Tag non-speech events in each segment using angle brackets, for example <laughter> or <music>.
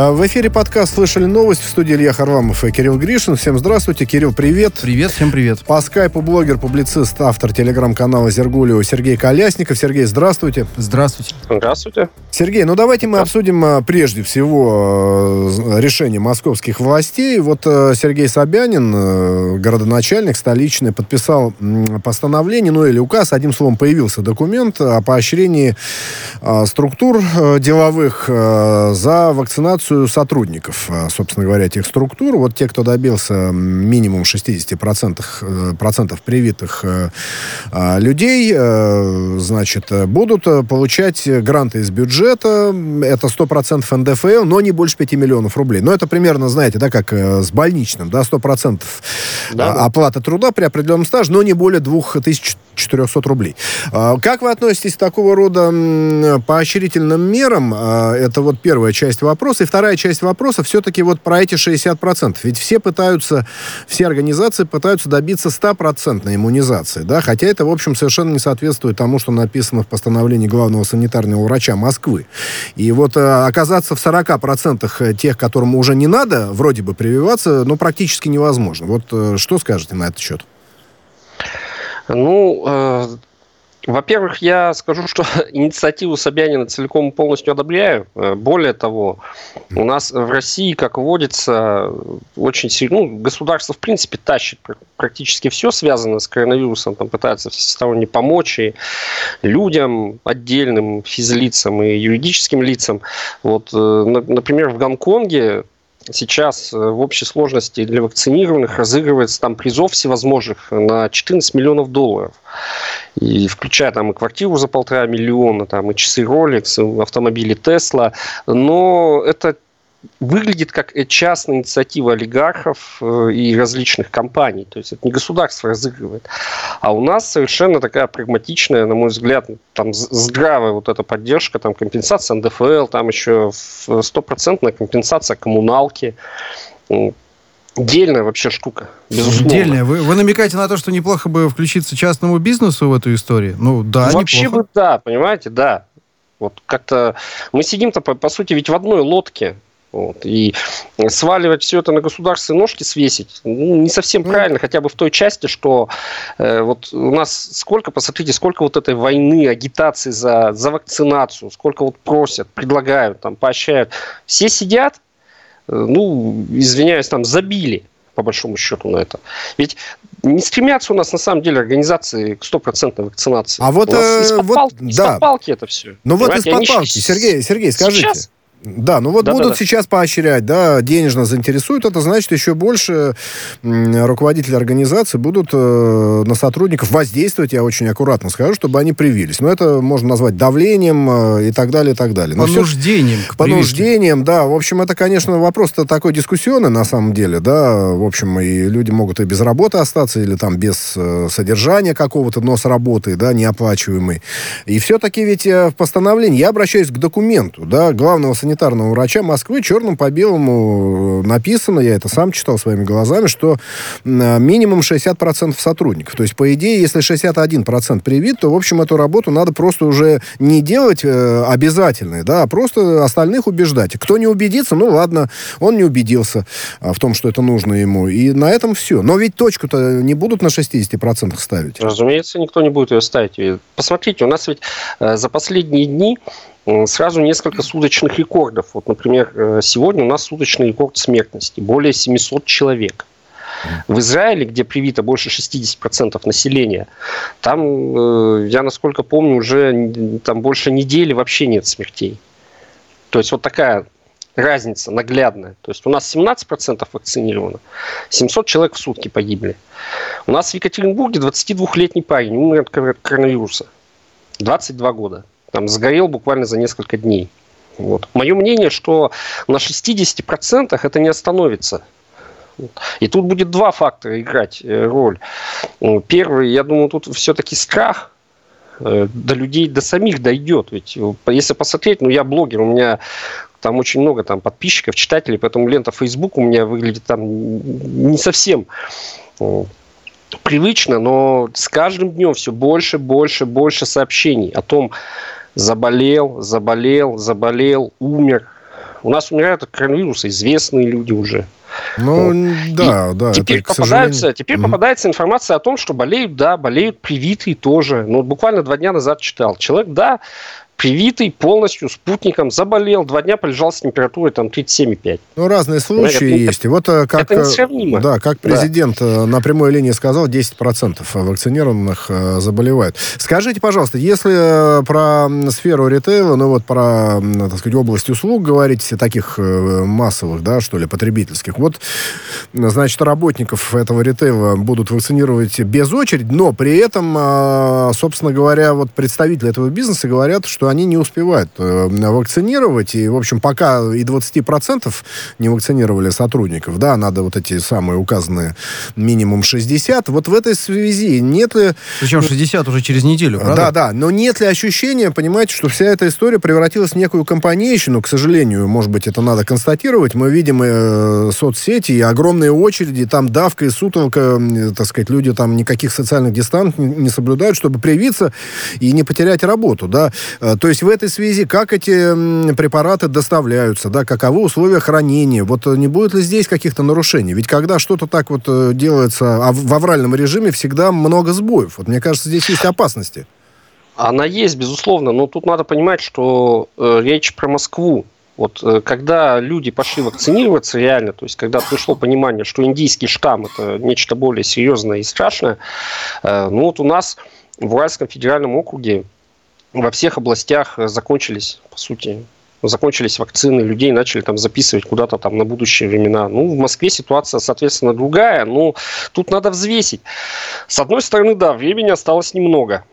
А, в эфире подкаст «Слышали новость» в студии Илья Харламов и Кирилл Гришин. Всем здравствуйте. Кирилл, привет. Привет, всем привет. По скайпу блогер, публицист, автор телеграм-канала «Зергулио» Сергей Колясников. Сергей, здравствуйте. Здравствуйте. Здравствуйте. Сергей, ну давайте мы да. обсудим а, прежде всего а, решение московских властей. Вот Сергей Собянин, городоначальник столичный, подписал постановление, ну или указ, одним словом, появился документ о поощрении структур деловых за вакцинацию сотрудников, а, собственно говоря, этих структур. Вот те, кто добился минимум 60% э, процентов привитых э, а, людей, э, значит, будут получать гранты из бюджета. Это 100% НДФЛ, но не больше 5 миллионов рублей. Но это примерно, знаете, да, как с больничным, да, 100% да, да. оплата труда при определенном стаже, но не более 2400 рублей. А, как вы относитесь к такого рода поощрительным мерам? Это вот первая часть вопроса. И вторая часть вопроса все-таки вот про эти 60%. Ведь все пытаются, все организации пытаются добиться 100% иммунизации, да, хотя это, в общем, совершенно не соответствует тому, что написано в постановлении главного санитарного врача Москвы. И вот э, оказаться в 40% тех, которым уже не надо вроде бы прививаться, ну, практически невозможно. Вот э, что скажете на этот счет? Ну, э, во-первых, я скажу, что <laughs> инициативу Собянина целиком и полностью одобряю. Э, более того, у нас в России, как водится, очень сильно, ну, государство в принципе тащит практически все связанное с коронавирусом, там пытается всесторонне помочь и людям, отдельным физлицам и юридическим лицам. Вот, э, например, в Гонконге сейчас э, в общей сложности для вакцинированных разыгрывается там призов всевозможных на 14 миллионов долларов. И включая там и квартиру за полтора миллиона, там и часы Rolex, и автомобили Tesla. Но это выглядит как частная инициатива олигархов э, и различных компаний. То есть это не государство разыгрывает. А у нас совершенно такая прагматичная, на мой взгляд, там здравая вот эта поддержка, там компенсация НДФЛ, там еще стопроцентная компенсация коммуналки. Дельная вообще штука, безусловно. Дельная. Вы, вы намекаете на то, что неплохо бы включиться частному бизнесу в эту историю? Ну, да, Вообще неплохо. бы да, понимаете, да. Вот как-то мы сидим-то, по, по сути, ведь в одной лодке. Вот. И сваливать все это на государственные ножки, свесить, ну, не совсем ну, правильно, хотя бы в той части, что э, вот у нас сколько, посмотрите, сколько вот этой войны, агитации за, за вакцинацию, сколько вот просят, предлагают, там, поощряют. Все сидят, э, ну, извиняюсь, там, забили по большому счету на это. Ведь не стремятся у нас на самом деле организации к стопроцентной вакцинации. А вот, э, из-под вот, палки, да. из-под палки это все. Ну вот из-под палки, Сергей, Сергей, скажите. Сейчас да, ну вот да, будут да, да. сейчас поощрять, да, денежно заинтересуют, это значит еще больше руководители организации будут э, на сотрудников воздействовать, я очень аккуратно скажу, чтобы они привились. Но это можно назвать давлением э, и так далее, и так далее. Но понуждением. Все, понуждением, да. В общем, это, конечно, вопрос-то такой дискуссионный на самом деле, да. В общем, и люди могут и без работы остаться, или там без э, содержания какого-то, но с работой, да, неоплачиваемой. И все-таки ведь э, в постановлении, я обращаюсь к документу, да, главного санитарного врача Москвы черным по белому э, написано, я это сам читал своими глазами, что э, минимум 60% сотрудников. То есть, по идее, если 61% привит, то, в общем, эту работу надо просто уже не делать э, обязательной, да, а просто остальных убеждать. Кто не убедится, ну ладно, он не убедился а, в том, что это нужно ему. И на этом все. Но ведь точку-то не будут на 60% ставить. Разумеется, никто не будет ее ставить. Посмотрите, у нас ведь за последние дни сразу несколько суточных рекордов. Вот, например, э, сегодня у нас суточный рекорд смертности. Более 700 человек. В Израиле, где привито больше 60% населения, там, э, я насколько помню, уже там больше недели вообще нет смертей. То есть вот такая разница наглядная. То есть у нас 17% вакцинировано, 700 человек в сутки погибли. У нас в Екатеринбурге 22-летний парень умер от коронавируса. 22 года там, сгорел буквально за несколько дней. Вот. Мое мнение, что на 60% это не остановится. И тут будет два фактора играть э, роль. Первый, я думаю, тут все-таки страх э, до людей, до самих дойдет. Ведь э, если посмотреть, ну я блогер, у меня там очень много там подписчиков, читателей, поэтому лента Facebook у меня выглядит там не совсем привычно, но с каждым днем все больше, больше, больше сообщений о том, заболел, заболел, заболел, умер. У нас умирают от коронавируса известные люди уже. Ну, вот. да, да. Теперь, это, попадается, теперь mm-hmm. попадается информация о том, что болеют, да, болеют привитые тоже. Ну, буквально два дня назад читал. Человек, да, привитый полностью спутником, заболел, два дня полежал с температурой там 37,5. Ну, разные случаи Понимаете, есть. Это, вот э, как, это несравнимо. Да, как президент да. Э, на прямой линии сказал, 10% вакцинированных э, заболевают. Скажите, пожалуйста, если про сферу ритейла, ну вот про, так сказать, область услуг говорить, таких массовых, да, что ли, потребительских, вот, значит, работников этого ритейла будут вакцинировать без очереди, но при этом, собственно говоря, вот представители этого бизнеса говорят, что они не успевают э, вакцинировать. И, в общем, пока и 20% не вакцинировали сотрудников, да, надо вот эти самые указанные минимум 60. Вот в этой связи нет ли... Причем 60 уже через неделю, правда? Да, да. Но нет ли ощущения, понимаете, что вся эта история превратилась в некую компанейщину, к сожалению, может быть, это надо констатировать. Мы видим э, соцсети и огромные очереди, там давка и сутолка, э, так сказать, люди там никаких социальных дистанций не соблюдают, чтобы привиться и не потерять работу, да. То есть в этой связи, как эти препараты доставляются, да, каковы условия хранения, вот э, не будет ли здесь каких-то нарушений? Ведь когда что-то так вот э, делается а в авральном режиме, всегда много сбоев. Вот мне кажется, здесь есть опасности. Она есть, безусловно, но тут надо понимать, что э, речь про Москву. Вот когда люди пошли вакцинироваться реально, то есть когда пришло понимание, что индийский штамм это нечто более серьезное и страшное, ну вот у нас в Уральском федеральном округе во всех областях э, закончились, по сути, закончились вакцины, людей начали там записывать куда-то там на будущие времена. Ну, в Москве ситуация, соответственно, другая, но тут надо взвесить. С одной стороны, да, времени осталось немного.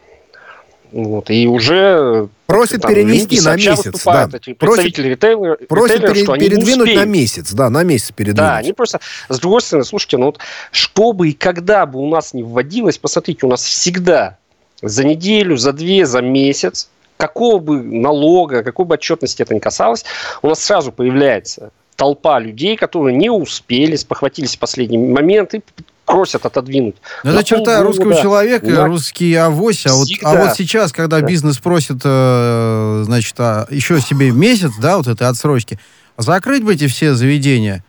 Вот, и уже просит там, перенести на месяц, да. Просит, ритейлера, просит ритейлера, пере, что передвинуть на месяц, да, на месяц передвинуть. Да, они просто, с другой стороны, слушайте, ну вот, чтобы и когда бы у нас не вводилось, посмотрите, у нас всегда за неделю, за две, за месяц, какого бы налога, какой бы отчетности это ни касалось, у нас сразу появляется толпа людей, которые не успели, спохватились в последний момент и просят отодвинуть. Но это черта русского человека, да. русский авось. А вот, а вот сейчас, когда да. бизнес просит, э, значит, а, еще себе месяц, да, вот этой отсрочки, закрыть бы эти все заведения,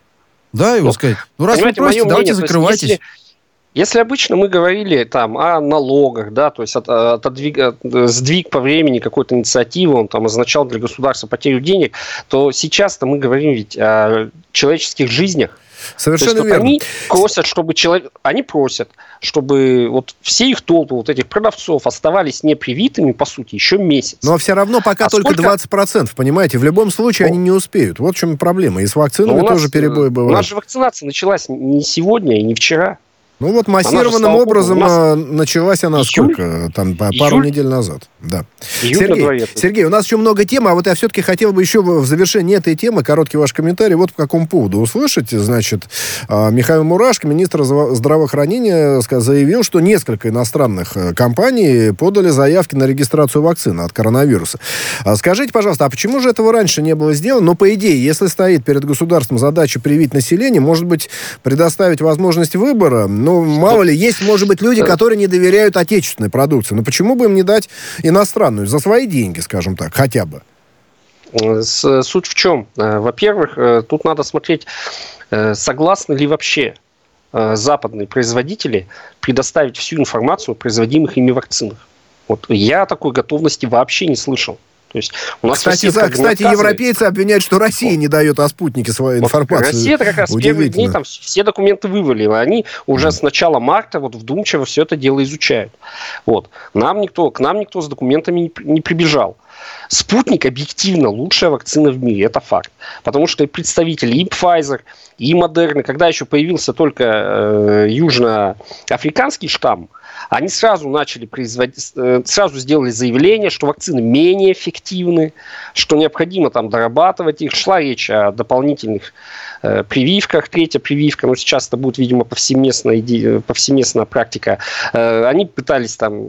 да, и вот сказать, ну раз вы просите, давайте мнение, закрывайтесь. Есть, если, если обычно мы говорили там о налогах, да, то есть от, отодвиг, от, сдвиг по времени какой-то инициативы, он там означал для государства потерю денег, то сейчас-то мы говорим ведь о человеческих жизнях. Совершенно есть, верно. Они просят, чтобы человек, они просят, чтобы вот все их толпы вот этих продавцов оставались непривитыми, по сути, еще месяц. Но все равно пока а только сколько... 20%, понимаете? В любом случае ну, они не успеют. Вот в чем проблема. И с вакцинами тоже перебои бывают. У нас же вакцинация началась не сегодня и не вчера. Ну вот массированным она, образом нас... началась она июль? сколько? Там июль? пару недель назад. Да. Сергей, Сергей, у нас еще много тем, а вот я все-таки хотел бы еще в завершении этой темы короткий ваш комментарий вот по какому поводу услышать. Значит, а, Михаил Мурашко, министр здравоохранения, заявил, что несколько иностранных э, компаний подали заявки на регистрацию вакцины от коронавируса. А скажите, пожалуйста, а почему же этого раньше не было сделано? Но, по идее, если стоит перед государством задача привить население, может быть, предоставить возможность выбора, ну, мало ли, есть, может быть, люди, которые не доверяют отечественной продукции. Но почему бы им не дать иностранную за свои деньги, скажем так, хотя бы? Суть в чем? Э, во-первых, э, тут надо смотреть, э, согласны ли вообще западные производители предоставить всю информацию о производимых ими вакцинах. Вот я такой готовности вообще не слышал. То есть у нас кстати, за, кстати европейцы обвиняют, что Россия не дает о спутнике свою информацию. Россия это как раз в первые дни там все документы вывалила. Они уже mm. с начала марта вот вдумчиво все это дело изучают. Вот. Нам никто, к нам никто с документами не, не прибежал. Спутник объективно лучшая вакцина в мире, это факт. Потому что представители и Pfizer, и Moderna, когда еще появился только э, южноафриканский штамм, они сразу начали производить, э, сразу сделали заявление, что вакцины менее эффективны, что необходимо там дорабатывать их. Шла речь о дополнительных э, прививках. Третья прививка, но сейчас это будет, видимо, повсеместная, повсеместная практика. Э, они пытались там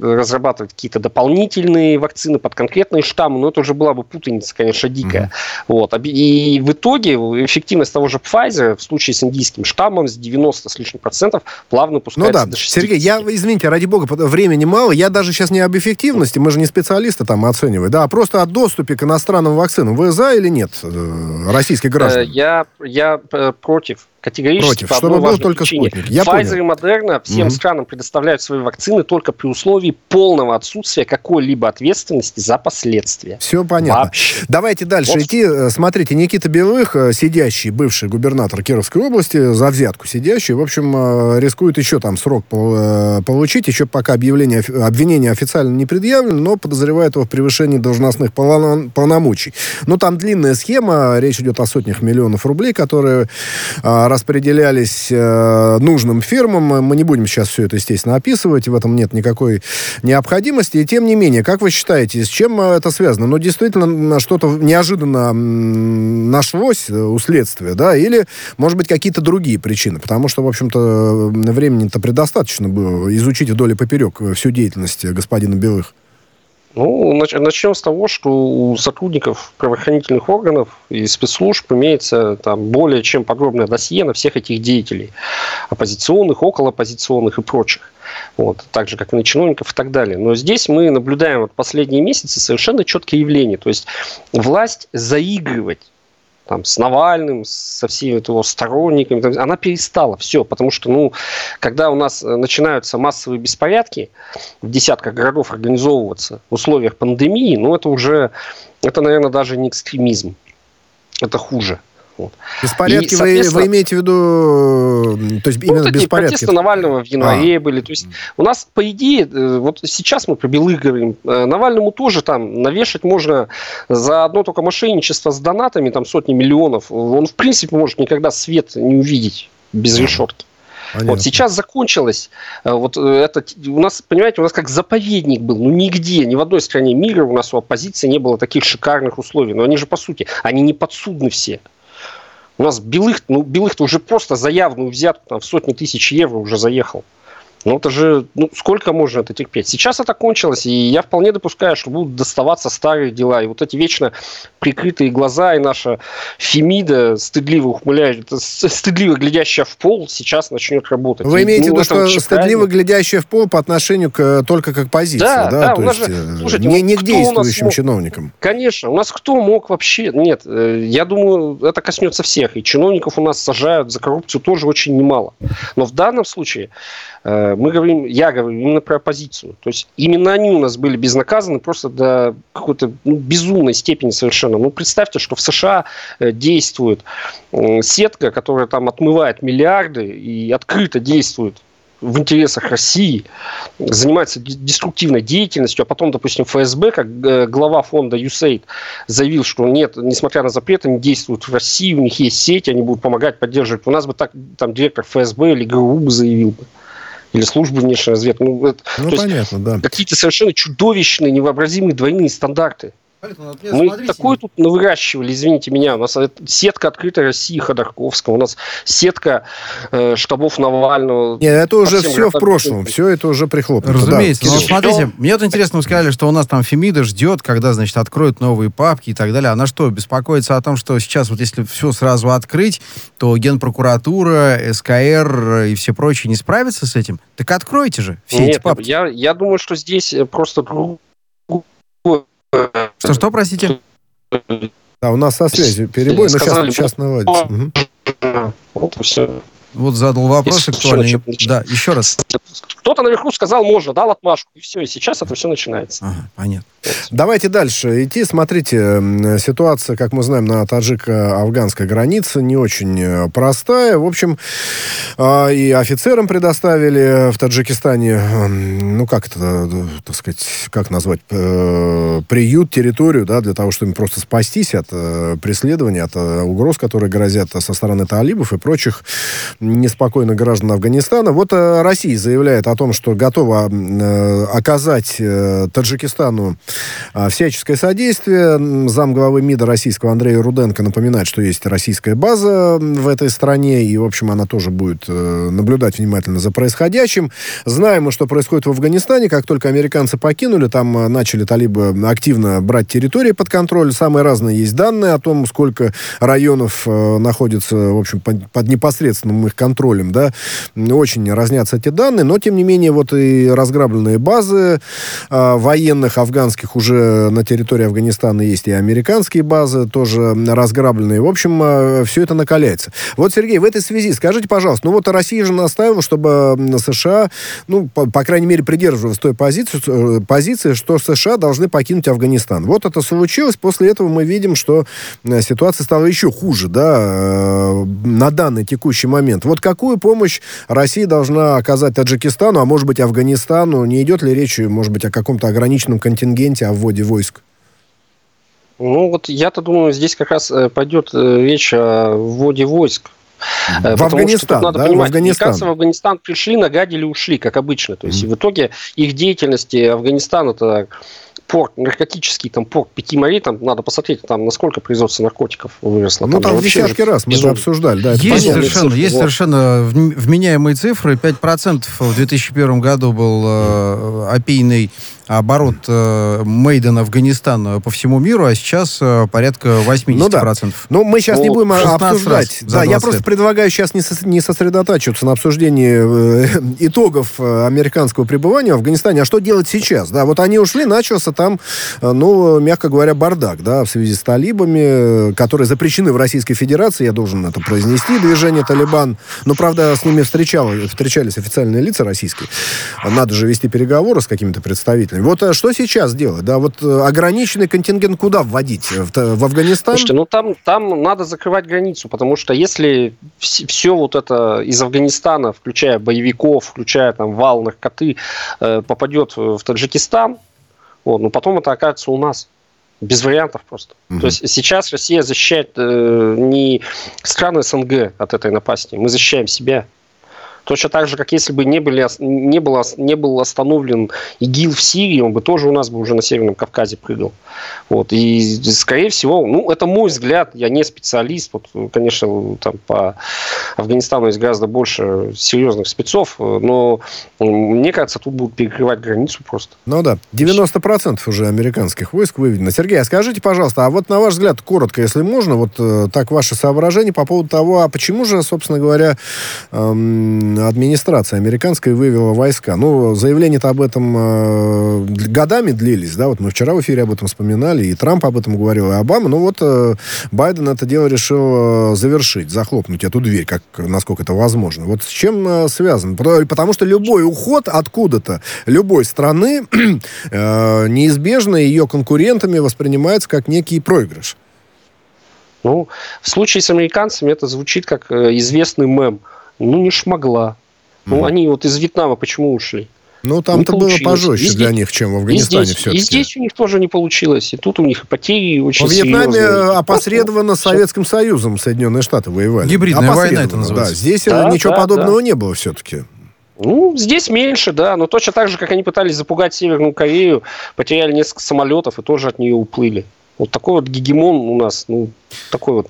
разрабатывать какие-то дополнительные вакцины под конкретные конкретные штаммы, но это уже была бы путаница, конечно, дикая. Mm-hmm. Вот. И в итоге эффективность того же Pfizer в случае с индийским штаммом с 90 с лишним процентов плавно пускается ну, да. до 60. Сергей, я, извините, ради бога, времени мало. Я даже сейчас не об эффективности, мы же не специалисты там оцениваем, да, а просто о доступе к иностранным вакцинам. Вы за или нет э, российских граждан? Э, я, я э, против категорически Против, чтобы был только причине. спутник. Я Pfizer понял. и Moderna всем угу. странам предоставляют свои вакцины только при условии полного отсутствия какой-либо ответственности за последствия. Все понятно. Вообще. Давайте дальше вот. идти. Смотрите, Никита Белых, сидящий, бывший губернатор Кировской области, за взятку сидящий, в общем, рискует еще там срок получить, еще пока объявление, обвинение официально не предъявлено, но подозревает его в превышении должностных полномочий. Но там длинная схема, речь идет о сотнях миллионов рублей, которые распределялись э, нужным фирмам. Мы не будем сейчас все это, естественно, описывать, в этом нет никакой необходимости. И тем не менее, как вы считаете, с чем э, это связано? Ну, действительно, что-то неожиданно нашлось у следствия, да, или, может быть, какие-то другие причины? Потому что, в общем-то, времени-то предостаточно было изучить вдоль и поперек всю деятельность господина Белых. Ну, начнем с того, что у сотрудников правоохранительных органов и спецслужб имеется там более чем подробное досье на всех этих деятелей. Оппозиционных, околооппозиционных и прочих. Вот, так же, как и на чиновников и так далее. Но здесь мы наблюдаем вот последние месяцы совершенно четкое явление. То есть власть заигрывать там, с Навальным, со всеми его сторонниками, она перестала все, потому что, ну, когда у нас э, начинаются массовые беспорядки в десятках городов организовываться в условиях пандемии, ну, это уже, это, наверное, даже не экстремизм, это хуже. Вот. Беспорядки и, вы, вы имеете в виду, то есть ну, именно вот беспорядки? Протесты Навального в январе а. были. То есть у нас, по идее, э, вот сейчас мы про Белых говорим, э, Навальному тоже там навешать можно за одно только мошенничество с донатами, там сотни миллионов. Он, в принципе, может никогда свет не увидеть без решетки. Понятно. Вот сейчас закончилось. Э, вот это у нас, понимаете, у нас как заповедник был. Ну нигде, ни в одной стране мира у нас у оппозиции не было таких шикарных условий. Но они же по сути, они не подсудны все. У нас Белых, ну, Белых-то уже просто за явную взятку там, в сотни тысяч евро уже заехал. Ну, это же, ну, сколько можно это терпеть? Сейчас это кончилось, и я вполне допускаю, что будут доставаться старые дела. И вот эти вечно прикрытые глаза и наша Фемида, стыдливо ухмыляющая, стыдливо глядящая в пол, сейчас начнет работать. Вы имеете ну, в виду, что стыдливо глядящая в пол по отношению к, только к оппозиции, да? Да, да то есть, же, э, слушайте, не, не к действующим чиновникам. Конечно, у нас кто мог вообще... Нет, э, я думаю, это коснется всех, и чиновников у нас сажают за коррупцию тоже очень немало. Но в данном случае Э, мы говорим, я говорю именно про оппозицию. То есть именно они у нас были безнаказаны просто до какой-то ну, безумной степени совершенно. Ну, представьте, что в США э, действует сетка, которая там отмывает миллиарды и открыто действует в интересах России, занимается деструктивной деятельностью, а потом, допустим, ФСБ, как э, глава фонда USAID, заявил, что нет, несмотря на запрет, они действуют в России, у них есть сеть, они будут помогать, поддерживать. У нас бы так там директор ФСБ или ГРУ бы заявил бы или службы внешней разведки. Ну, это, ну понятно, да. Какие-то совершенно чудовищные, невообразимые двойные стандарты. Мы смотрите. такое тут выращивали, извините меня. У нас сетка открытой России Ходорковского, у нас сетка э, штабов Навального. Нет, это уже все в прошлом, все это уже прихлопнуто. Разумеется. Да. Но смотрите, мне вот интересно, вы сказали, что у нас там Фемида ждет, когда, значит, откроют новые папки и так далее. Она что, беспокоится о том, что сейчас вот если все сразу открыть, то Генпрокуратура, СКР и все прочие не справятся с этим? Так откройте же все Нет, эти папки. Я, я думаю, что здесь просто другое что-что, простите? Да, у нас со связью перебой, но сейчас, сейчас наладится. Угу. Вот все. Вот задал вопрос актуальный. Да, еще раз. Кто-то наверху сказал, можно, дал отмашку, и все, и сейчас это все начинается. Ага, понятно. Давайте дальше идти. Смотрите, ситуация, как мы знаем, на таджико-афганской границе не очень э, простая. В общем, а, и офицерам предоставили в Таджикистане, ну, как это, так сказать, как назвать, э, приют, территорию, да, для того, чтобы им просто спастись от э, преследования, от угроз, которые грозят со стороны талибов и прочих неспокойных граждан Афганистана. Вот э, Россия заявляет о том, что готова э, оказать э, Таджикистану всяческое содействие. Замглавы МИДа российского Андрея Руденко напоминает, что есть российская база в этой стране, и, в общем, она тоже будет наблюдать внимательно за происходящим. Знаем мы, что происходит в Афганистане. Как только американцы покинули, там начали талибы активно брать территории под контроль. Самые разные есть данные о том, сколько районов находится, в общем, под непосредственным их контролем, да. Очень разнятся эти данные, но, тем не менее, вот и разграбленные базы э, военных афганских уже на территории Афганистана есть и американские базы тоже разграбленные. В общем, э, все это накаляется. Вот, Сергей, в этой связи скажите, пожалуйста, ну вот Россия же настаивала, чтобы США, ну, по, по крайней мере, придерживалась той позиции, э, позиции, что США должны покинуть Афганистан. Вот это случилось. После этого мы видим, что э, ситуация стала еще хуже, да, э, на данный текущий момент. Вот какую помощь Россия должна оказать Таджикистану, а может быть Афганистану? Не идет ли речь, может быть, о каком-то ограниченном контингенте, о вводе войск? Ну вот я-то думаю, здесь как раз пойдет речь о вводе войск в Потому Афганистан, что надо да? понимать, в Афганистан. в Афганистан пришли, нагадили, ушли, как обычно. То есть mm-hmm. в итоге их деятельности Афганистан это порт, наркотический там порт пяти морей, там надо посмотреть, там насколько производство наркотиков выросло. Ну, там, там десятки раз мы это обсуждали. Да, есть совершенно, есть вот. совершенно вменяемые цифры. 5% в 2001 году был э, опийный оборот э, Мейден Афганистан э, по всему миру, а сейчас э, порядка 80%. Ну, да. Но мы сейчас ну, не будем обсуждать. Да, я просто предлагаю сейчас не, со, не сосредотачиваться на обсуждении э, <laughs> итогов э, американского пребывания в Афганистане, а что делать сейчас. Да, вот они ушли, начался там, э, ну, мягко говоря, бардак, да, в связи с талибами, которые запрещены в Российской Федерации, я должен это произнести, движение Талибан. Но, правда, с ними встречал, встречались официальные лица российские. Надо же вести переговоры с какими-то представителями Слушай, вот а что сейчас делать? Да, вот э, ограниченный контингент куда вводить? В, в Афганистан? Слушайте, ну там, там надо закрывать границу, потому что если все вот это из Афганистана, включая боевиков, включая там вал наркоты, э, попадет в Таджикистан, вот, ну потом это окажется у нас. Без вариантов просто. Угу. То есть сейчас Россия защищает э, не страны СНГ от этой напасти, мы защищаем себя. Точно так же, как если бы не, были, не, было, не был остановлен ИГИЛ в Сирии, он бы тоже у нас бы уже на Северном Кавказе прыгал. Вот. И, скорее всего, ну, это мой взгляд, я не специалист. Вот, конечно, там по Афганистану есть гораздо больше серьезных спецов, но мне кажется, тут будут перекрывать границу просто. Ну да, 90% уже американских войск выведено. Сергей, а скажите, пожалуйста, а вот на ваш взгляд, коротко, если можно, вот э, так ваши соображения по поводу того, а почему же, собственно говоря, эм, администрация американская вывела войска? Ну, заявления-то об этом э, годами длились, да, вот мы вчера в эфире об этом вспоминали, и Трамп об этом говорил, и Обама. Ну вот э, Байден это дело решил э, завершить, захлопнуть эту дверь, как, насколько это возможно. Вот с чем э, связано? Потому что любой уход откуда-то, любой страны, <clears throat> э, неизбежно ее конкурентами воспринимается как некий проигрыш. Ну, в случае с американцами это звучит как э, известный мем. Ну, не шмогла. Mm. Ну, они вот из Вьетнама почему ушли? Ну, там-то было пожестче и для них, чем в Афганистане все-таки. И здесь у них тоже не получилось. И тут у них потери очень В Вьетнаме серьезные. опосредованно с Советским Союзом Соединенные Штаты воевали. Гибридная война это называется. Да, здесь да, ничего да, подобного да. не было все-таки. Ну, здесь меньше, да, но точно так же, как они пытались запугать Северную Корею, потеряли несколько самолетов и тоже от нее уплыли. Вот такой вот гегемон у нас, ну, такой вот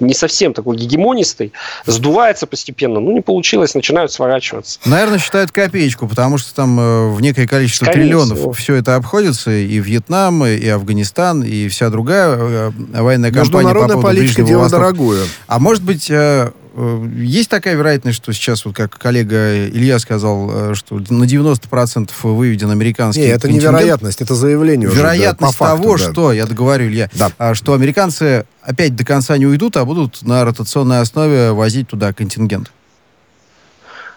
не совсем такой гегемонистый, сдувается постепенно, ну, не получилось, начинают сворачиваться. Наверное, считают копеечку, потому что там э, в некое количество Скорее триллионов всего. все это обходится, и Вьетнам, и Афганистан, и вся другая э, военная кампания по поводу политика дело дорогое. А может быть, Э, есть такая вероятность, что сейчас, вот как коллега Илья сказал, э, что на 90% выведен американский Нет, это не вероятность, это заявление Вероятность уже, да, того, факту, да. что, я договорю, Илья, да. А, что американцы опять до конца не уйдут, а будут на ротационной основе возить туда контингент.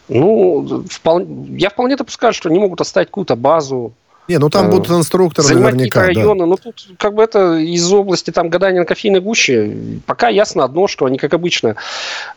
Ну, вполне, я вполне допускаю, что они могут оставить какую-то базу, не, ну там э, будут инструкторы занимать наверняка. районы, да. но тут как бы это из области там гадания на кофейной гуще. Пока ясно одно, что они, как обычно,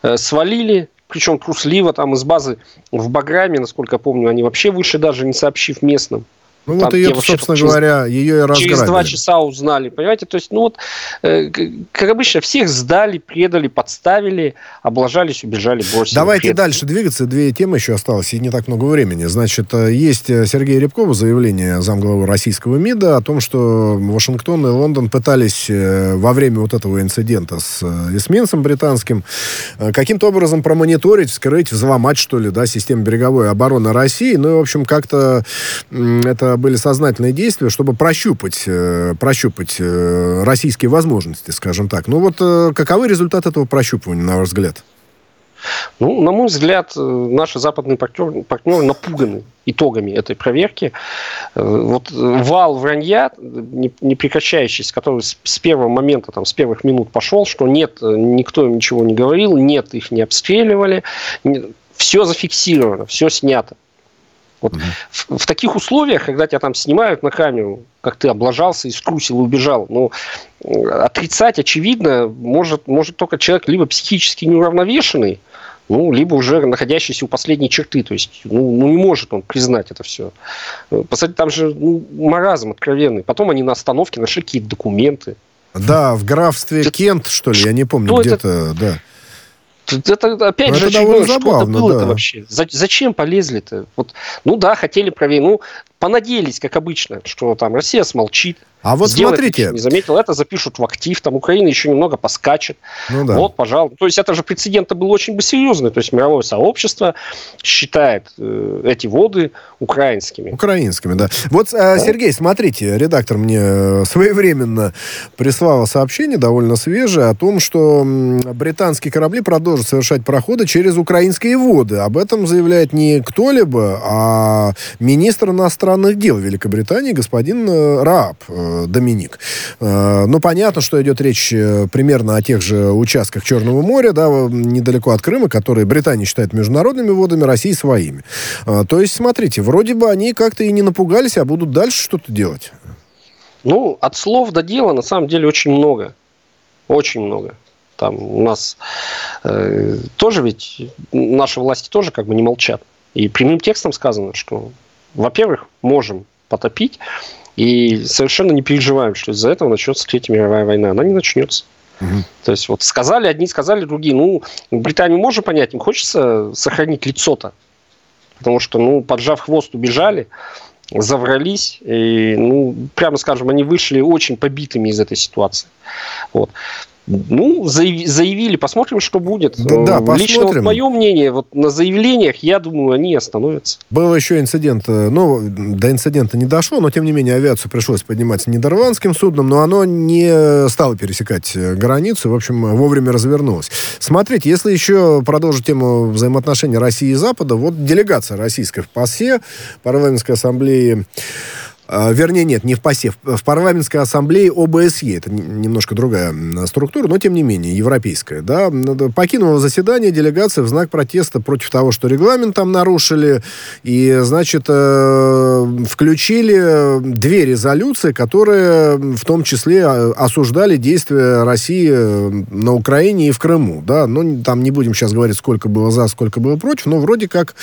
э, свалили, причем трусливо там из базы в Баграме, насколько я помню, они вообще вышли даже не сообщив местным. Ну вот ее, собственно через, говоря, ее и разграбили. Через два часа узнали, понимаете? То есть, ну вот, э, как обычно, всех сдали, предали, подставили, облажались, убежали, бросили. Давайте предали. дальше двигаться. Две темы еще осталось, и не так много времени. Значит, э, есть э, Сергей Рябкова заявление замглавы российского МИДа о том, что Вашингтон и Лондон пытались э, во время вот этого инцидента с эсминцем британским каким-то образом промониторить, вскрыть, взломать, что ли, да, систему береговой обороны России. Ну и, в общем, как-то это были сознательные действия, чтобы прощупать, э, прощупать э, российские возможности, скажем так. Ну вот э, каковы результаты этого прощупывания, на ваш взгляд? Ну, на мой взгляд, наши западные партнеры, партнеры напуганы итогами этой проверки. Вот вал вранья, не, прекращающийся, который с, первого момента, там, с первых минут пошел, что нет, никто им ничего не говорил, нет, их не обстреливали, все зафиксировано, все снято. Вот угу. в, в таких условиях, когда тебя там снимают на камеру, как ты облажался и скрусил и убежал, ну, отрицать, очевидно, может, может только человек либо психически неуравновешенный, ну, либо уже находящийся у последней черты. То есть, ну, ну не может он признать это все. Посмотрите, там же ну, маразм откровенный. Потом они на остановке нашли какие-то документы. Да, в графстве это, Кент, что ли, я не помню, где-то, да. Это, опять ну, же, это довольно забавно, что это было да. вообще? Зачем полезли-то? Вот, ну да, хотели проверить. Ну, понадеялись, как обычно, что там Россия смолчит. А вот Сделает, смотрите. Не заметил, это запишут в актив, там Украина еще немного поскачет. Ну, да. Вот, пожалуйста. То есть это же прецедент был очень бы серьезный. То есть мировое сообщество считает э, эти воды украинскими. Украинскими, да. Вот, э, да. Сергей, смотрите, редактор мне <laughs> своевременно прислал сообщение, довольно свежее, о том, что британские корабли продолжат совершать проходы через украинские воды. Об этом заявляет не кто-либо, а министр иностранных иностранных дел Великобритании господин э, Рааб э, Доминик. Э, ну, понятно, что идет речь примерно о тех же участках Черного моря, да, недалеко от Крыма, которые Британия считает международными водами, России своими. То есть, смотрите, вроде бы они как-то и не напугались, а будут дальше что-то делать. Ну, от слов до дела на самом деле очень много. Очень много. Там у нас э, тоже ведь наши власти тоже как бы не молчат. И прямым текстом сказано, что во-первых, можем потопить, и совершенно не переживаем, что из-за этого начнется Третья мировая война. Она не начнется. Угу. То есть вот сказали одни, сказали другие. Ну, Британию можно понять, им хочется сохранить лицо-то. Потому что, ну, поджав хвост, убежали, заврались, и, ну, прямо скажем, они вышли очень побитыми из этой ситуации. Вот. Ну, заявили, посмотрим, что будет. Да, да посмотрим. Лично вот мое мнение, вот на заявлениях, я думаю, они остановятся. Был еще инцидент, э, ну, до инцидента не дошло, но, тем не менее, авиацию пришлось поднимать нидерландским судном, но оно не стало пересекать э, границу, в общем, вовремя развернулось. Смотрите, если еще продолжить тему взаимоотношений России и Запада, вот делегация российская в ПАСЕ, парламентской ассамблеи вернее, нет, не в ПАСЕ, в парламентской ассамблее ОБСЕ. Это немножко другая структура, но тем не менее, европейская. Да? Покинула заседание делегация в знак протеста против того, что регламент там нарушили. И, значит, э, включили две резолюции, которые в том числе а, осуждали действия России на Украине и в Крыму. Да? Ну, там не будем сейчас говорить, сколько было за, сколько было против, но вроде как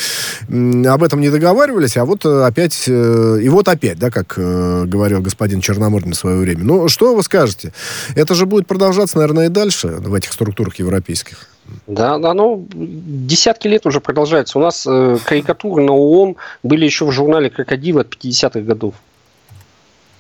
об этом не договаривались, а вот опять, э, и вот опять, да, как э, говорил господин Черномырдин в свое время. Ну, что вы скажете? Это же будет продолжаться, наверное, и дальше в этих структурах европейских. Да, да, ну, десятки лет уже продолжается. У нас э, карикатуры на ООН были еще в журнале «Крокодил» от 50-х годов.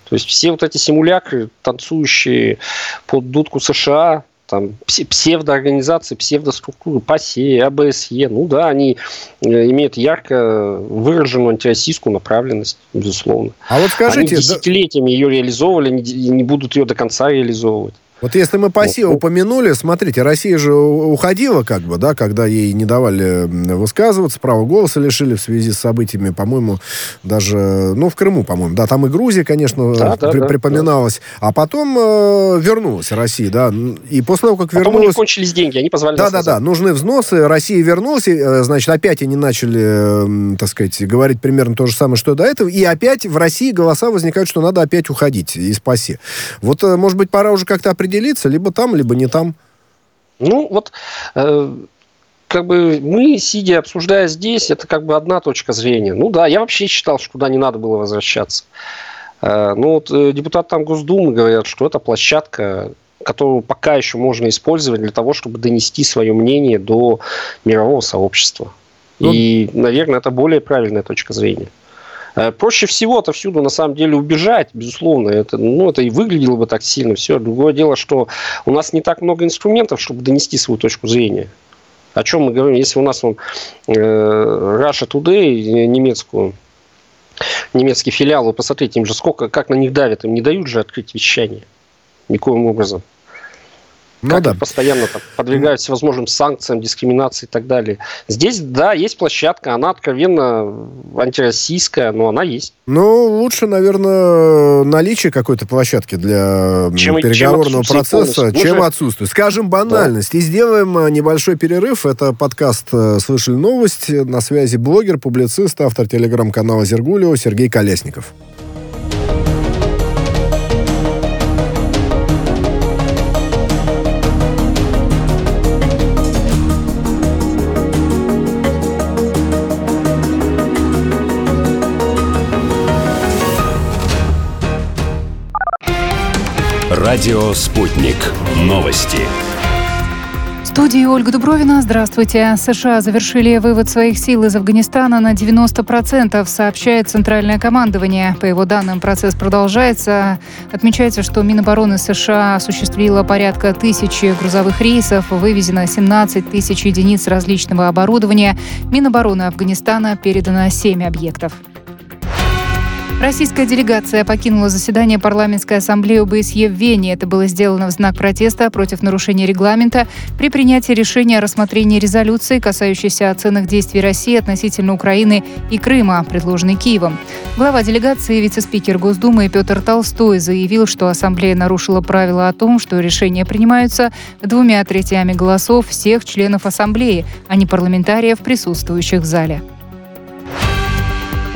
То есть все вот эти симулякры, танцующие под дудку США, там псевдоорганизации, псевдоструктуры, ПАСЕ, АБСЕ, ну да, они э, имеют ярко выраженную антироссийскую направленность, безусловно. А вот скажите... Они десятилетиями да... ее реализовывали не будут ее до конца реализовывать. Вот если мы по СИО упомянули, смотрите, Россия же уходила как бы, да, когда ей не давали высказываться, право голоса лишили в связи с событиями, по-моему, даже, ну, в Крыму, по-моему, да, там и Грузия, конечно, да, при, да, припоминалась, да. а потом э, вернулась Россия, да, и после того, как потом вернулась... у них кончились деньги, они позвали Да, да, да, нужны взносы, Россия вернулась, и, э, значит, опять они начали, э, так сказать, говорить примерно то же самое, что до этого, и опять в России голоса возникают, что надо опять уходить из ПАСИ. Вот, э, может быть, пора уже как-то определиться определиться, либо там, либо не там. Ну, вот э, как бы мы, сидя, обсуждая здесь, это как бы одна точка зрения. Ну да, я вообще считал, что туда не надо было возвращаться. Э, ну вот э, депутаты там Госдумы говорят, что это площадка, которую пока еще можно использовать для того, чтобы донести свое мнение до мирового сообщества. Ну, и, наверное, это более правильная точка зрения. Э, проще всего отовсюду, на самом деле, убежать, безусловно. Это, ну, это и выглядело бы так сильно. Все. Другое дело, что у нас не так много инструментов, чтобы донести свою точку зрения. О чем мы говорим? Если у нас вон, э, Russia Today, немецкую, немецкий филиал, вы посмотрите, им же сколько, как на них давят, им не дают же открыть вещание никоим образом. Ну, как да. постоянно там, подвергают всевозможным санкциям, дискриминации и так далее. Здесь, да, есть площадка, она откровенно антироссийская, но она есть. Ну, лучше, наверное, наличие какой-то площадки для чем, переговорного чем процесса, чем отсутствие. Скажем банальность. Да. И сделаем э, небольшой перерыв. Это подкаст э, «Слышали новость». На связи блогер, публицист, автор телеграм-канала «Зергулио» Сергей Колесников. Радио «Спутник». Новости. В студии Ольга Дубровина. Здравствуйте. США завершили вывод своих сил из Афганистана на 90%, сообщает Центральное командование. По его данным, процесс продолжается. Отмечается, что Минобороны США осуществило порядка тысячи грузовых рейсов, вывезено 17 тысяч единиц различного оборудования. Минобороны Афганистана передано 7 объектов. Российская делегация покинула заседание парламентской ассамблеи ОБСЕ в Вене. Это было сделано в знак протеста против нарушения регламента при принятии решения о рассмотрении резолюции, касающейся оценок действий России относительно Украины и Крыма, предложенной Киевом. Глава делегации, вице-спикер Госдумы Петр Толстой заявил, что ассамблея нарушила правила о том, что решения принимаются двумя третьями голосов всех членов ассамблеи, а не парламентариев, присутствующих в зале.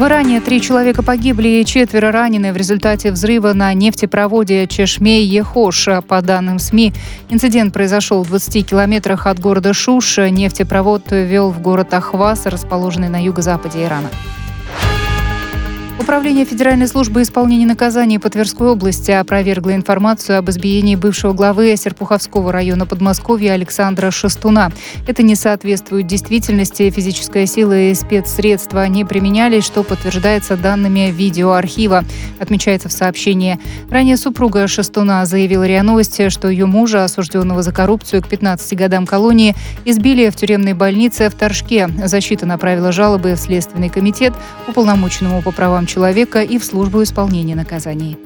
В Иране три человека погибли и четверо ранены в результате взрыва на нефтепроводе Чешмей-Ехош. По данным СМИ, инцидент произошел в 20 километрах от города Шуш. Нефтепровод вел в город Ахвас, расположенный на юго-западе Ирана. Управление Федеральной службы исполнения наказаний по Тверской области опровергло информацию об избиении бывшего главы Серпуховского района Подмосковья Александра Шестуна. Это не соответствует действительности. Физическая сила и спецсредства не применялись, что подтверждается данными видеоархива, отмечается в сообщении. Ранее супруга Шестуна заявила РИА Новости, что ее мужа, осужденного за коррупцию к 15 годам колонии, избили в тюремной больнице в Торжке. Защита направила жалобы в Следственный комитет, уполномоченному по правам человека и в службу исполнения наказаний.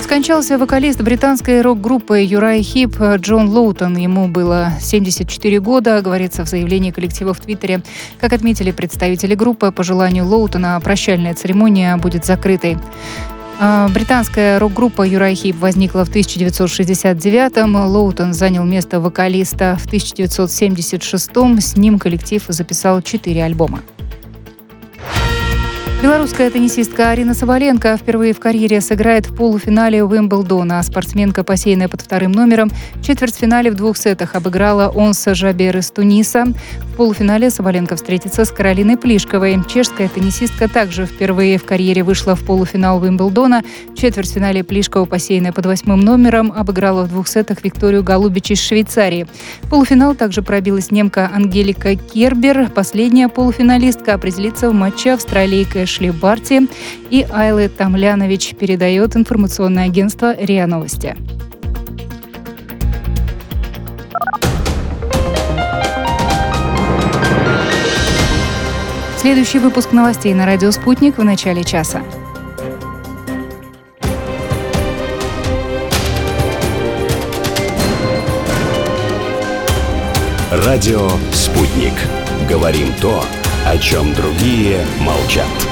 Скончался вокалист британской рок-группы Юрай Хип Джон Лоутон. Ему было 74 года, говорится в заявлении коллектива в Твиттере. Как отметили представители группы, по желанию Лоутона прощальная церемония будет закрытой. А, британская рок-группа Юрай Хип возникла в 1969-м. Лоутон занял место вокалиста в 1976-м. С ним коллектив записал четыре альбома. Белорусская теннисистка Арина Соболенко впервые в карьере сыграет в полуфинале Уимблдона. Спортсменка, посеянная под вторым номером, в четвертьфинале в двух сетах обыграла Онса Жабер из Туниса. В полуфинале Соболенко встретится с Каролиной Плишковой. Чешская теннисистка также впервые в карьере вышла в полуфинал Уимблдона. В четвертьфинале Плишкова, посеянная под восьмым номером, обыграла в двух сетах Викторию Голубич из Швейцарии. В полуфинал также пробилась немка Ангелика Кербер. Последняя полуфиналистка определится в матче Австралии Эшли Барти и Айлы Тамлянович, передает информационное агентство РИА Новости. Следующий выпуск новостей на радио «Спутник» в начале часа. Радио «Спутник». Говорим то, о чем другие молчат.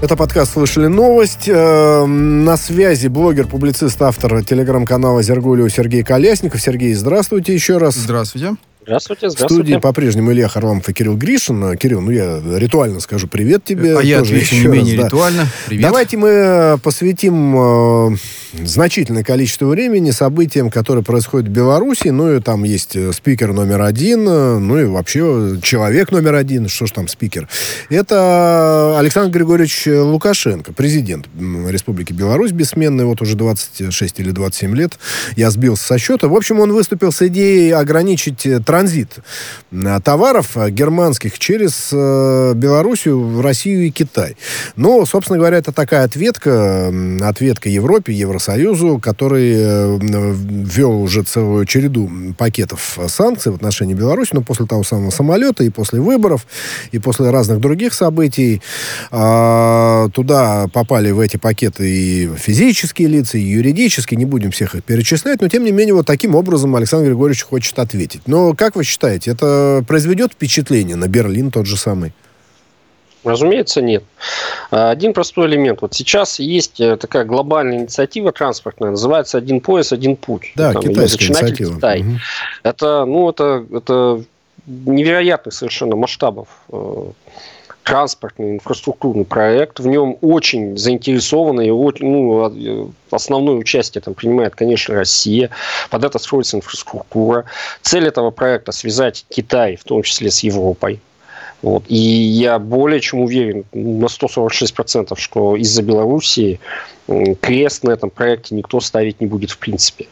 Это подкаст «Слышали новость». Э, на связи блогер-публицист, автор телеграм-канала «Зергулио» Сергей Колясников. Сергей, здравствуйте еще раз. Здравствуйте. Здравствуйте, здравствуйте. В студии по-прежнему Илья Харламов и Кирилл Гришин. Кирилл, ну я ритуально скажу привет тебе. А я отвечу не менее раз, ритуально. Да. Привет. Давайте мы посвятим э, значительное количество времени событиям, которые происходят в Беларуси. Ну и там есть э, спикер номер один, э, ну и вообще человек номер один. Что ж там спикер? Это Александр Григорьевич Лукашенко, президент Республики Беларусь, бессменный, вот уже 26 или 27 лет. Я сбился со счета. В общем, он выступил с идеей ограничить транспорт транзит э, товаров э, германских через э, Белоруссию, в Россию и Китай. Но, собственно говоря, это такая ответка, ответка Европе, Евросоюзу, который ввел уже целую череду пакетов санкций в отношении Беларуси, но после того самого самолета и после выборов, и после разных других событий а, туда попали в эти пакеты и физические лица, и юридические, не будем всех их перечислять, но тем не менее вот таким образом Александр Григорьевич хочет ответить. Но как как вы считаете, это произведет впечатление на Берлин тот же самый? Разумеется, нет. Один простой элемент. Вот сейчас есть э, такая глобальная инициатива транспортная, называется «Один пояс, один путь». Да, Там китайская инициатива. Китай. Угу. Это, ну, это, это невероятных совершенно масштабов э, транспортный инфраструктурный проект. В нем очень заинтересованы и ну, основное участие там принимает, конечно, Россия. Под это строится инфраструктура. Цель этого проекта связать Китай, в том числе с Европой. Вот. И я более чем уверен на 146%, что из-за Белоруссии крест на этом проекте никто ставить не будет в принципе.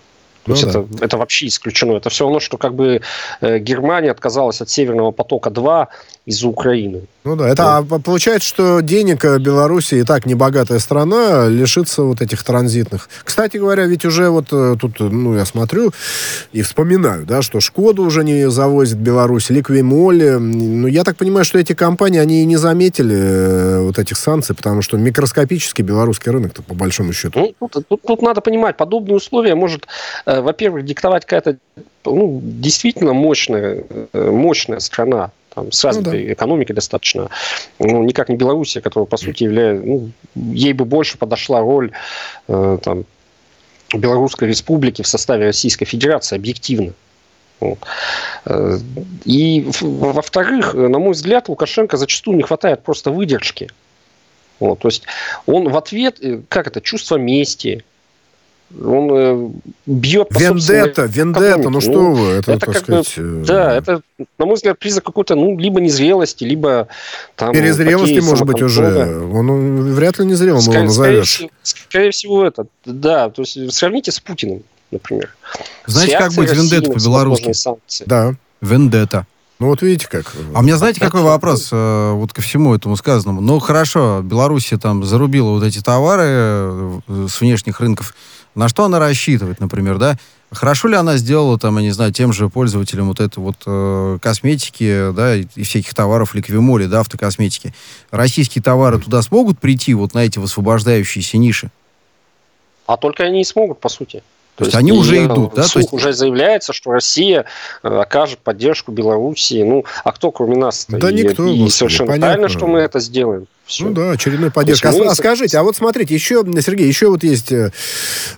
То ну, есть да. это, это вообще исключено. Это все равно, что как бы э, Германия отказалась от Северного потока-2 из-за Украины. Ну да, это да. А, получается, что денег э, Беларуси и так небогатая страна лишится вот этих транзитных. Кстати говоря, ведь уже вот э, тут, ну, я смотрю и вспоминаю, да, что Шкоду уже не завозит Беларусь, Ликвимоли. Ну, я так понимаю, что эти компании, они и не заметили э, вот этих санкций, потому что микроскопический белорусский рынок-то по большому счету. Ну, тут, тут, тут надо понимать, подобные условия может, э, во-первых, диктовать какая-то ну, действительно мощная, мощная страна там, с развитой ну, да. экономикой достаточно. Ну, никак не Белоруссия, которая, по сути, является... Ну, ей бы больше подошла роль э, там, Белорусской республики в составе Российской Федерации, объективно. Вот. Э, и, во-вторых, на мой взгляд, Лукашенко зачастую не хватает просто выдержки. Вот, то есть он в ответ, э, как это, чувство мести, он э, бьет по Вендетта, вендетта, ну что вы, это, это как сказать... бы, Да, это, на мой взгляд, признак какой-то, ну, либо незрелости, либо там... Перезрелости, может быть, уже. Он, вряд ли незрелым скорее, его назовешь. Скорее, скорее всего, это, да, то есть сравните с Путиным, например. Знаете, как быть вендетта по-белорусски? Да. Вендетта. Ну вот видите как. А у меня знаете какой вопрос э, вот ко всему этому сказанному? Ну хорошо, Белоруссия там зарубила вот эти товары э, с внешних рынков. На что она рассчитывает, например, да? Хорошо ли она сделала, там, я не знаю, тем же пользователям вот этой вот э, косметики, да, и, всяких товаров ликвимоли, да, автокосметики. Российские товары туда смогут прийти вот на эти высвобождающиеся ниши? А только они и смогут, по сути. То, есть они уже идут, да? То есть... уже заявляется, что Россия э, окажет поддержку Белоруссии. Ну, а кто кроме нас? Да и, никто. И совершенно понятно. правильно, что мы это сделаем. Все. Ну да, очередной поддержка. А, а скажите, а вот смотрите, еще, Сергей, еще вот есть э,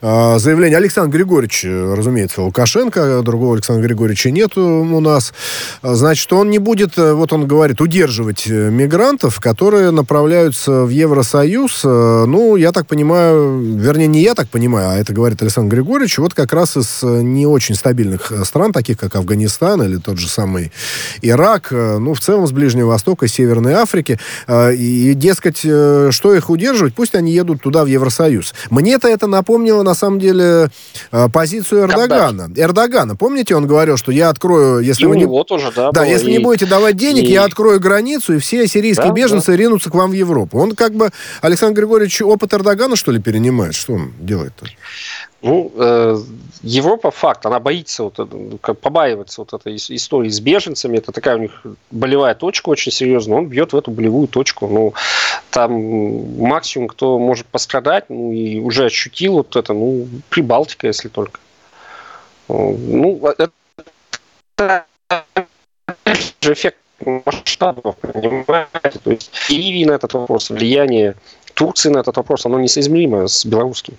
а, заявление Александра Григорьевича, разумеется, Лукашенко, другого Александра Григорьевича нету у нас. Значит, он не будет, э, вот он говорит, удерживать э, мигрантов, которые направляются в Евросоюз. Э, ну, я так понимаю, вернее, не я так понимаю, а это говорит Александр Григорьевич, вот как раз из не очень стабильных стран, таких как Афганистан или тот же самый Ирак, ну, в целом с Ближнего Востока, Северной Африки. И дескать, э, что их удерживать, пусть они едут туда, в Евросоюз. Мне-то это напомнило, на самом деле, э, позицию Эрдогана. Когда? Эрдогана, помните, он говорил, что я открою, если и вы не... тоже, да, да если и... не будете давать денег, и... я открою границу, и все сирийские да, беженцы да. ринутся к вам в Европу. Он как бы, Александр Григорьевич, опыт Эрдогана, что ли, перенимает? Что он делает-то? Ну, э, Европа факт, она боится, вот, ну, как побаивается вот этой истории с беженцами. Это такая у них болевая точка очень серьезная. Он бьет в эту болевую точку. Ну, там максимум, кто может пострадать, ну, и уже ощутил вот это, ну, Прибалтика, если только. Ну, это же эффект масштабов, понимаете? То есть Ливии на этот вопрос, влияние Турции на этот вопрос, оно несоизмеримо с белорусским.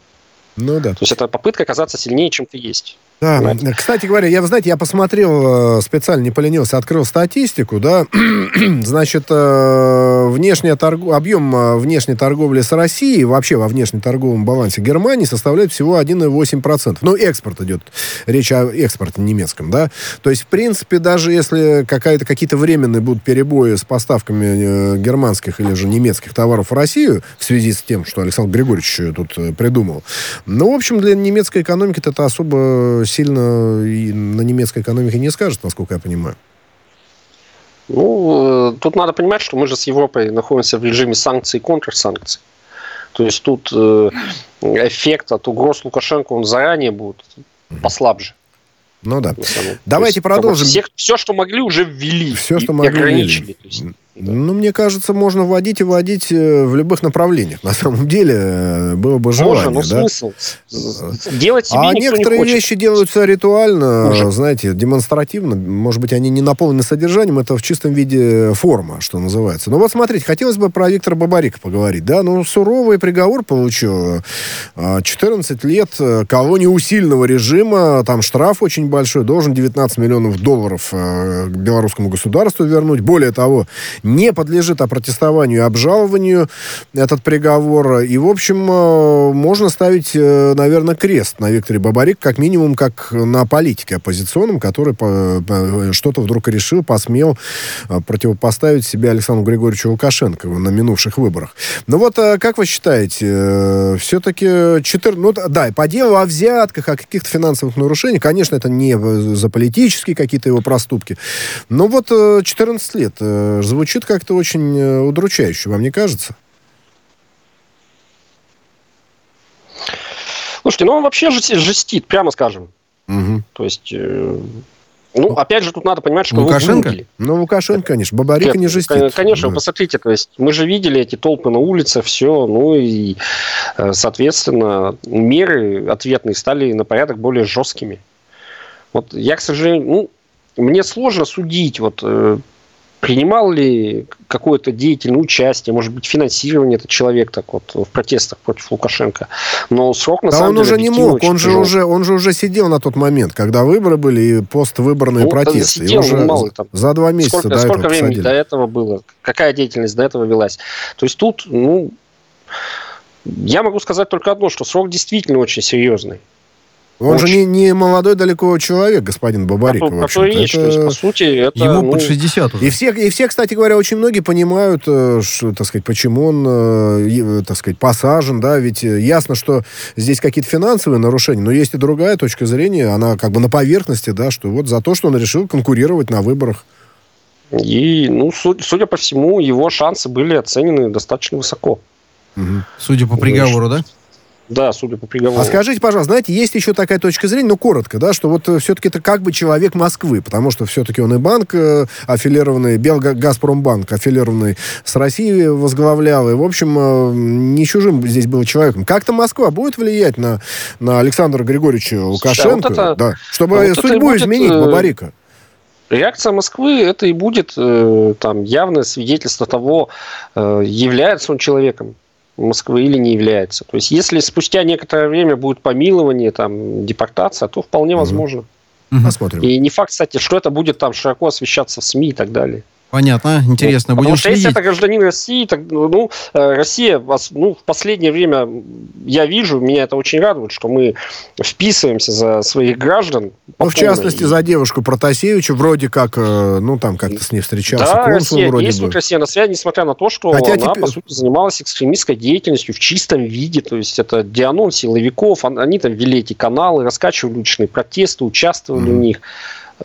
Ну да. То есть это попытка оказаться сильнее, чем ты есть. Да, Понимаете? кстати говоря, я, вы знаете, я посмотрел, э, специально не поленился, открыл статистику, да, <clears throat> значит, э, внешняя торг... объем э, внешней торговли с Россией, вообще во внешнеторговом балансе Германии составляет всего 1,8%. Ну, экспорт идет, речь о экспорте немецком, да, то есть, в принципе, даже если какая-то, какие-то временные будут перебои с поставками германских или же немецких товаров в Россию в связи с тем, что Александр Григорьевич тут придумал, ну, в общем, для немецкой экономики это особо сильно и на немецкой экономике не скажет, насколько я понимаю. Ну, э, тут надо понимать, что мы же с Европой находимся в режиме санкций и контрсанкций. То есть тут э, эффект от угроз Лукашенко, он заранее будет послабже. Ну да. Давайте есть, продолжим. Всех, все, что могли, уже ввели. Все, что могли, ограничили. Ввели. Ну, мне кажется, можно вводить и вводить э, в любых направлениях. На самом деле, э, было бы желание. Можно, но да? смысл? Делать себе А некоторые не вещи делаются ритуально, Уже. знаете, демонстративно. Может быть, они не наполнены содержанием, это в чистом виде форма, что называется. Но вот смотрите, хотелось бы про Виктора Бабарика поговорить. Да, ну, суровый приговор получил. 14 лет колонии усиленного режима, там штраф очень большой, должен 19 миллионов долларов э, белорусскому государству вернуть. Более того, не подлежит опротестованию и обжалованию этот приговор. И, в общем, э, можно ставить, э, наверное, крест на Викторе Бабарик, как минимум, как на политике оппозиционном, который что-то вдруг решил, посмел э, противопоставить себе Александру Григорьевичу Лукашенко на минувших выборах. Ну вот, как вы считаете, все-таки 14... Ну, да, по делу о взятках, о каких-то финансовых нарушениях, конечно, это не за политические какие-то его проступки, но вот 14 лет звучит звучит как-то очень э, удручающе, вам не кажется? Слушайте, ну он вообще жестит, прямо скажем. Угу. То есть, э, ну, опять же, тут надо понимать, что Лукашенко? его Ну, Лукашенко, конечно. Бабарика Нет, не жестит. Конечно, да. посмотрите, то есть мы же видели эти толпы на улице, все, ну и, э, соответственно, меры ответные стали на порядок более жесткими. Вот я, к сожалению, ну, мне сложно судить, вот принимал ли какое-то деятельное участие, может быть, финансирование этот человек так вот в протестах против Лукашенко. Но срок на да самом он деле уже не мог, он же уже, он же уже сидел на тот момент, когда выборы были и поствыборные ну, протесты. Сидел, уже мало, там, за два месяца сколько, до сколько этого времени посадили. до этого было? Какая деятельность до этого велась? То есть тут, ну, я могу сказать только одно, что срок действительно очень серьезный. Он Очень. же не, не молодой далеко человек, господин Бабарик. То, речь, это... то есть, по сути, это... Ему ну... под 60 уже. И все, и все, кстати говоря, очень многие понимают, э, что, так сказать, почему он, э, так сказать, посажен, да, ведь ясно, что здесь какие-то финансовые нарушения, но есть и другая точка зрения, она как бы на поверхности, да, что вот за то, что он решил конкурировать на выборах. И, ну, судя по всему, его шансы были оценены достаточно высоко. Угу. Судя по приговору, да? Да, судя по приговору. А скажите, пожалуйста, знаете, есть еще такая точка зрения, ну, коротко, да, что вот э, все-таки это как бы человек Москвы, потому что все-таки он и банк э, аффилированный, Белгазпромбанк аффилированный с Россией возглавлял, и, в общем, э, не чужим здесь был человеком. Как-то Москва будет влиять на, на Александра Григорьевича Лукашенко, да, вот это, да, чтобы вот судьбу будет, изменить Бабарика? Реакция Москвы это и будет э, там явное свидетельство того, э, является он человеком Москвы или не является. То есть, если спустя некоторое время будет помилование, там, депортация, то вполне возможно. Посмотрим. И не факт, кстати, что это будет там широко освещаться в СМИ и так далее. Понятно, интересно. Ну, Будем потому что следить. если это гражданин России, так, ну, э, Россия, ну, в последнее время я вижу, меня это очень радует, что мы вписываемся за своих граждан. Ну, в частности, за девушку Протасевича, вроде как, э, ну, там как-то с ней встречался. Да, Россия вроде действует, бы. Россия на связи, несмотря на то, что Хотя она, теперь... по сути, занималась экстремистской деятельностью в чистом виде, то есть это дианон силовиков, они там вели эти каналы, раскачивали уличные протесты, участвовали mm-hmm. в них.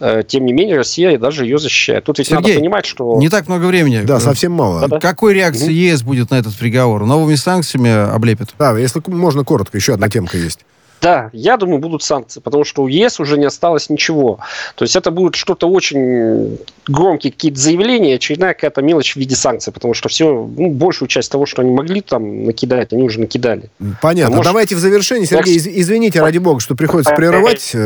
Э, тем не менее, Россия даже ее защищает. Тут ведь Сергей, надо понимать, что... не так много времени. Да, совсем мало. Да-да. Какой реакции ЕС будет на этот приговор? Новыми санкциями облепят? Да, если можно коротко, еще одна темка есть. Да, я думаю, будут санкции, потому что у ЕС уже не осталось ничего. То есть это будет что-то очень громкие какие-то заявления, очередная какая-то мелочь в виде санкций, потому что все, ну, большую часть того, что они могли там накидать, они уже накидали. Понятно. А может... Давайте в завершении, Сергей, из- извините, ради бога, что приходится прерывать.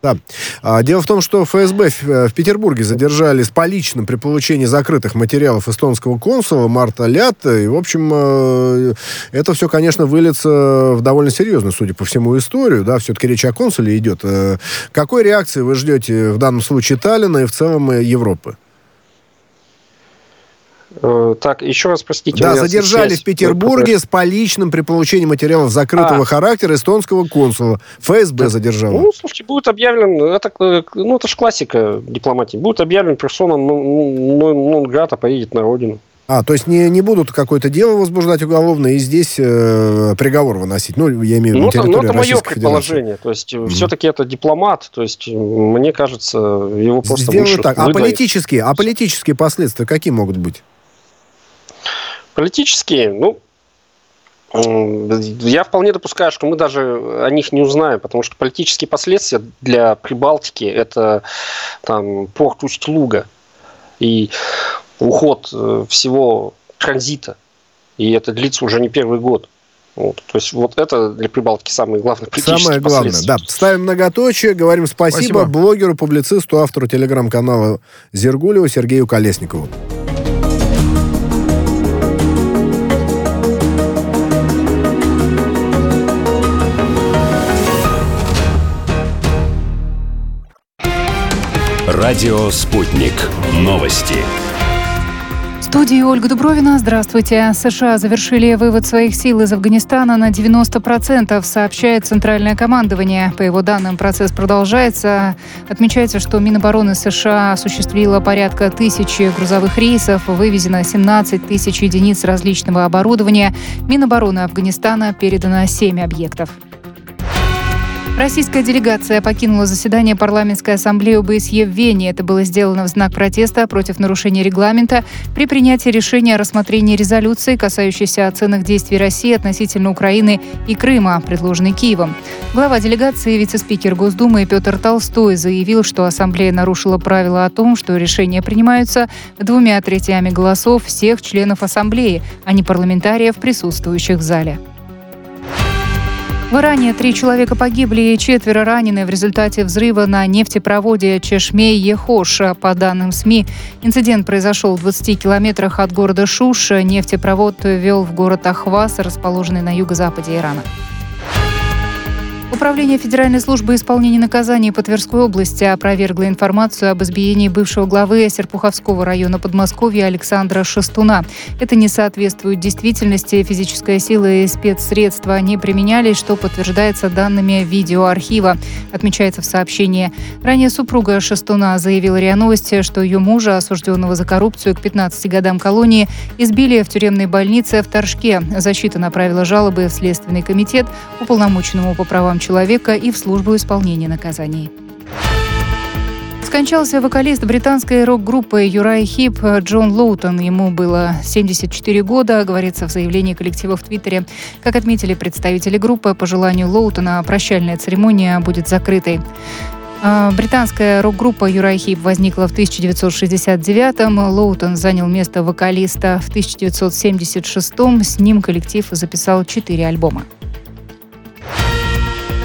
Да. А, дело в том, что ФСБ в, э, в Петербурге задержали с поличным при получении закрытых материалов эстонского консула Марта Лятта. И, в общем, э, это все, конечно, выльется в довольно серьезную, судя по всему, историю. Да, все-таки речь о консуле идет. Э, какой реакции вы ждете в данном случае Таллина и в целом Европы? Э, так, еще раз простите. Да, задержали в Петербурге с поличным при получении материалов закрытого а. характера эстонского консула. ФСБ да. задержал. Ну, слушайте, будет объявлен, это, ну, это же классика дипломатии, будет объявлен персона нон-грата, поедет на родину. А, то есть не, не будут какое-то дело возбуждать уголовное и здесь э, приговор выносить. Ну, я имею в виду ну, территорию Ну, это мое предположение. То есть, mm-hmm. все-таки это дипломат. То есть, мне кажется, его просто Сделаю так. А политические, а политические последствия какие могут быть? Политические, ну, я вполне допускаю, что мы даже о них не узнаем, потому что политические последствия для Прибалтики – это там, порт Усть-Луга и уход э, всего транзита. И это длится уже не первый год. Вот, то есть вот это для Прибалтики самое главное. Самое главное, да. Ставим многоточие, говорим спасибо, спасибо. блогеру, публицисту, автору телеграм-канала Зергулеву Сергею Колесникову. Радио «Спутник». Новости. В студии Ольга Дубровина. Здравствуйте. США завершили вывод своих сил из Афганистана на 90%, сообщает Центральное командование. По его данным, процесс продолжается. Отмечается, что Минобороны США осуществило порядка тысячи грузовых рейсов, вывезено 17 тысяч единиц различного оборудования. Минобороны Афганистана передано 7 объектов. Российская делегация покинула заседание парламентской ассамблеи ОБСЕ в Вене. Это было сделано в знак протеста против нарушения регламента при принятии решения о рассмотрении резолюции, касающейся оценок действий России относительно Украины и Крыма, предложенной Киевом. Глава делегации, вице-спикер Госдумы Петр Толстой заявил, что ассамблея нарушила правила о том, что решения принимаются двумя третьями голосов всех членов ассамблеи, а не парламентариев, присутствующих в зале. В Иране три человека погибли и четверо ранены в результате взрыва на нефтепроводе Чешмей-Ехош. По данным СМИ, инцидент произошел в 20 километрах от города Шуш. Нефтепровод вел в город Ахвас, расположенный на юго-западе Ирана. Управление Федеральной службы исполнения наказаний по Тверской области опровергло информацию об избиении бывшего главы Серпуховского района Подмосковья Александра Шестуна. Это не соответствует действительности. Физическая сила и спецсредства не применялись, что подтверждается данными видеоархива, отмечается в сообщении. Ранее супруга Шестуна заявила РИА Новости, что ее мужа, осужденного за коррупцию к 15 годам колонии, избили в тюремной больнице в Торжке. Защита направила жалобы в Следственный комитет, уполномоченному по правам правам человека и в службу исполнения наказаний. Скончался вокалист британской рок-группы Юрай Хип Джон Лоутон. Ему было 74 года, говорится в заявлении коллектива в Твиттере. Как отметили представители группы, по желанию Лоутона прощальная церемония будет закрытой. А, британская рок-группа Юрай Хип возникла в 1969-м. Лоутон занял место вокалиста в 1976-м. С ним коллектив записал четыре альбома.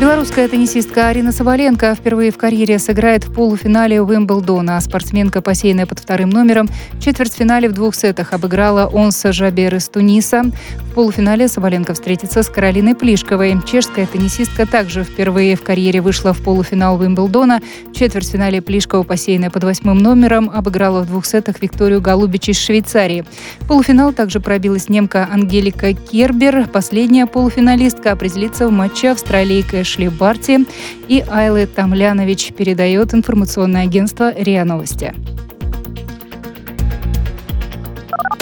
Белорусская теннисистка Арина Соболенко впервые в карьере сыграет в полуфинале Уимблдона. Спортсменка, посеянная под вторым номером, в четвертьфинале в двух сетах обыграла Онса Жабер из Туниса. В полуфинале Соболенко встретится с Каролиной Плишковой. Чешская теннисистка также впервые в карьере вышла в полуфинал Уимблдона. В четвертьфинале Плишкова, посеянная под восьмым номером, обыграла в двух сетах Викторию Голубич из Швейцарии. В полуфинал также пробилась немка Ангелика Кербер. Последняя полуфиналистка определится в матче Австралии и Эшли Барти и Айлы Тамлянович, передает информационное агентство РИА Новости.